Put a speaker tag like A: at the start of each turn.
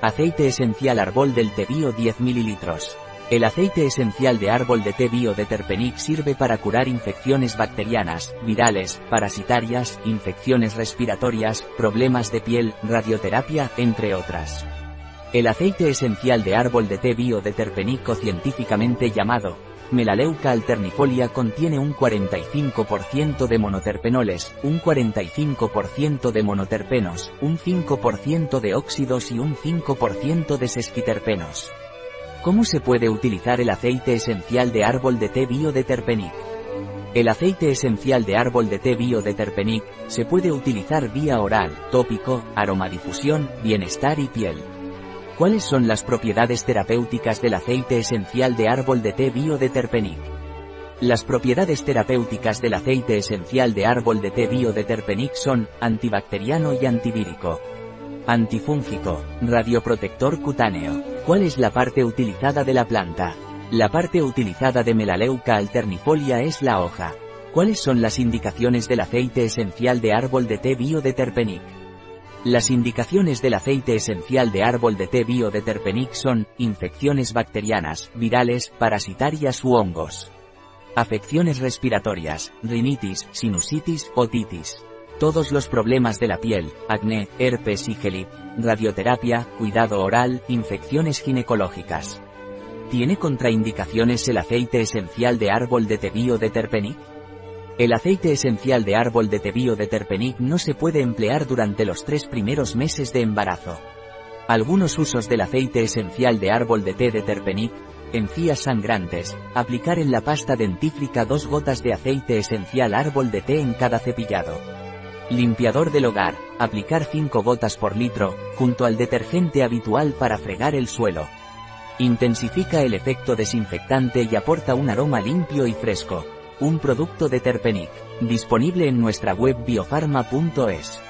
A: Aceite esencial árbol del té bio 10 ml. El aceite esencial de árbol de té bio de Terpenic sirve para curar infecciones bacterianas, virales, parasitarias, infecciones respiratorias, problemas de piel, radioterapia, entre otras. El aceite esencial de árbol de té bio de Terpenic o científicamente llamado Melaleuca alternifolia contiene un 45% de monoterpenoles, un 45% de monoterpenos, un 5% de óxidos y un 5% de sesquiterpenos. ¿Cómo se puede utilizar el aceite esencial de árbol de té bio de Terpenic? El aceite esencial de árbol de té bio de Terpenic se puede utilizar vía oral, tópico, aromadifusión, bienestar y piel. ¿Cuáles son las propiedades terapéuticas del aceite esencial de árbol de té bio de Terpenic? Las propiedades terapéuticas del aceite esencial de árbol de té bio de Terpenic son antibacteriano y antivírico. Antifúngico, radioprotector cutáneo. ¿Cuál es la parte utilizada de la planta? La parte utilizada de Melaleuca alternifolia es la hoja. ¿Cuáles son las indicaciones del aceite esencial de árbol de té bio de Terpenic? Las indicaciones del aceite esencial de árbol de té bio de Terpenic son, infecciones bacterianas, virales, parasitarias u hongos. Afecciones respiratorias, rinitis, sinusitis, otitis. Todos los problemas de la piel, acné, herpes y gelip, radioterapia, cuidado oral, infecciones ginecológicas. ¿Tiene contraindicaciones el aceite esencial de árbol de té bio de Terpenic? El aceite esencial de árbol de tebío de Terpenic no se puede emplear durante los tres primeros meses de embarazo. Algunos usos del aceite esencial de árbol de té de Terpenic, encías sangrantes, aplicar en la pasta dentífrica dos gotas de aceite esencial árbol de té en cada cepillado. Limpiador del hogar, aplicar 5 gotas por litro, junto al detergente habitual para fregar el suelo. Intensifica el efecto desinfectante y aporta un aroma limpio y fresco. Un producto de Terpenic, disponible en nuestra web biofarma.es.